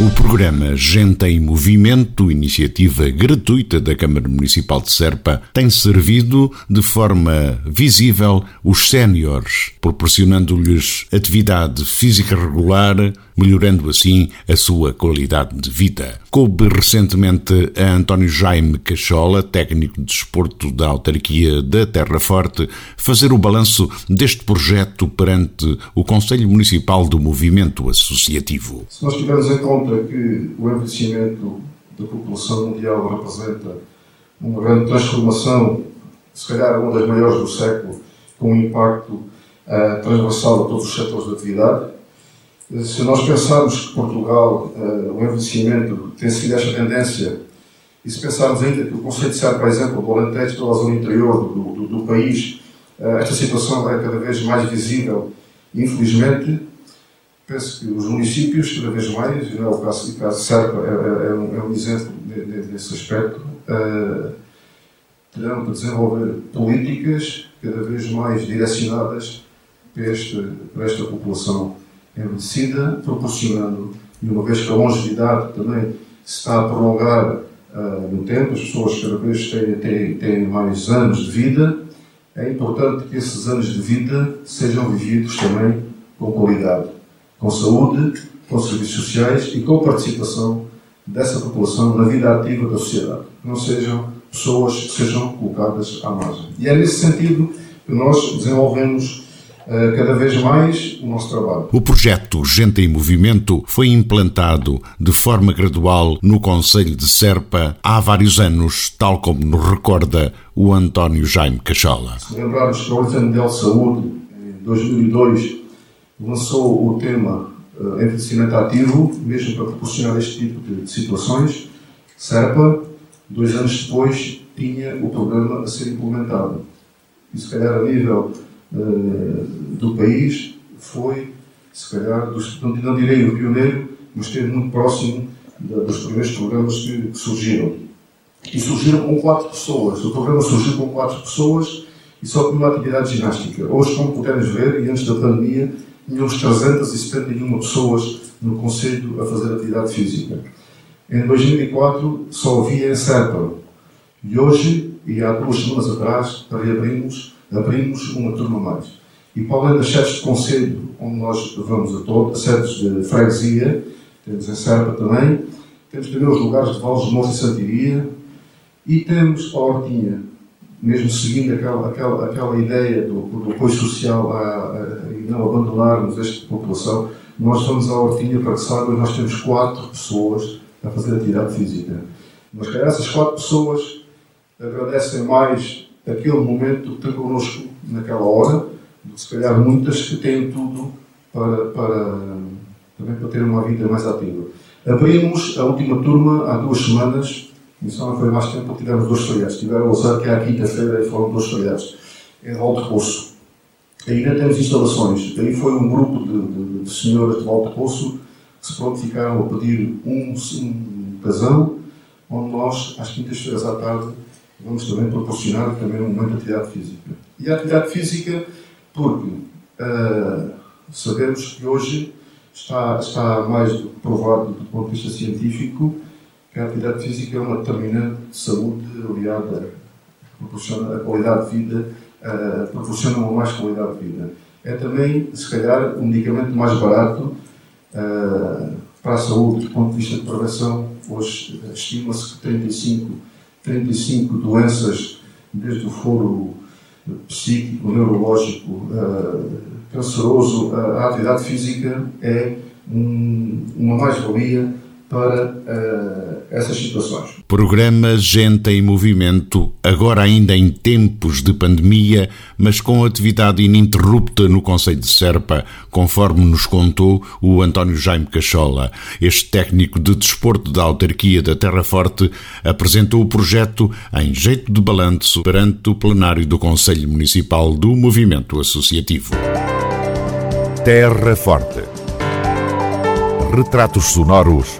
O programa Gente em Movimento, iniciativa gratuita da Câmara Municipal de Serpa, tem servido de forma visível os séniores, proporcionando-lhes atividade física regular, melhorando assim a sua qualidade de vida. Coube recentemente a António Jaime Cachola, técnico de desporto da autarquia da Terra Forte, fazer o balanço deste projeto perante o Conselho Municipal do Movimento Associativo. Se nós tivermos em conta que o envelhecimento da população mundial representa uma grande transformação, se calhar uma das maiores do século, com um impacto uh, transversal a todos os setores de atividade, se nós pensarmos que Portugal, uh, o envelhecimento tem seguido esta tendência, e se pensarmos ainda que o conceito de por exemplo, do Alentejo, toda a zona interior do, do, do país, uh, esta situação é cada vez mais visível. Infelizmente, penso que os municípios, cada vez mais, não é o caso, o caso de Serpa é, é, é, um, é um exemplo nesse aspecto, uh, terão que desenvolver políticas cada vez mais direcionadas para, este, para esta população envelhecida, proporcionando, e uma vez que a longevidade também se está a prolongar uh, no tempo, as pessoas cada vez têm, têm, têm mais anos de vida, é importante que esses anos de vida sejam vividos também com qualidade, com saúde, com serviços sociais e com participação dessa população na vida ativa da sociedade. Não sejam pessoas que sejam colocadas à margem. E é nesse sentido que nós desenvolvemos eh, cada vez mais o nosso trabalho. O projeto Gente em Movimento foi implantado de forma gradual no Conselho de Serpa há vários anos, tal como nos recorda o António Jaime Cachola. Se lembrarmos que a Organização Mundial de Saúde, em 2002, lançou o tema uh, envelhecimento ativo, mesmo para proporcionar este tipo de situações, Serpa, dois anos depois, tinha o programa a ser implementado. E se calhar a nível uh, do país foi, se calhar, dos, não, não direi o pioneiro, mas esteve muito próximo da, dos primeiros programas que, que, surgiram. E surgiram com quatro pessoas. O programa surgiu com quatro pessoas e só com uma atividade ginástica. Hoje, como puderes ver, e antes da pandemia, tínhamos 371 pessoas no Conselho a fazer atividade física. Em 2004 só havia em Serpa. E hoje, e há duas semanas atrás, reabrimos abrimos uma turma mais. E para além das sedes de conselho, onde nós vamos a todos, sedes de freguesia, temos em Serpa também, temos também os lugares de Valdes de Moça e Santiria, e temos a Hortinha, mesmo seguindo aquela, aquela, aquela ideia do, do apoio social a, a, e não abandonarmos esta população, nós vamos à Hortinha para que saibam, nós temos quatro pessoas a fazer atividade física. Mas que essas quatro pessoas agradecem mais aquele momento que tem connosco naquela hora, se calhar muitas que têm tudo para, para, também para ter uma vida mais ativa. Abrimos a última turma há duas semanas, só não foi mais tempo, tivemos dois feriados. Tiveram o azar que é a quinta-feira foram dois feriados, em Volta Poço. Ainda temos instalações. Aí foi um grupo de, de, de senhoras de Volta Poço que se prontificaram a pedir um, um casão, onde nós, às quintas-feiras à tarde, vamos também proporcionar também um momento de atividade física. E a atividade física, porque uh, sabemos que hoje está, está mais provado do ponto de vista científico a atividade física é uma determinante de saúde aliada, proporciona a qualidade de vida, uh, proporciona uma mais qualidade de vida. É também, se calhar, um medicamento mais barato uh, para a saúde, do ponto de vista de prevenção. Hoje estima-se que 35 35 doenças, desde o foro psíquico, neurológico, uh, canceroso, a atividade física é um, uma mais-valia para uh, essas situações. Programa Gente em Movimento, agora ainda em tempos de pandemia, mas com atividade ininterrupta no Conselho de Serpa, conforme nos contou o António Jaime Cachola. Este técnico de desporto da autarquia da Terra Forte apresentou o projeto em jeito de balanço perante o plenário do Conselho Municipal do Movimento Associativo. Terra Forte retratos sonoros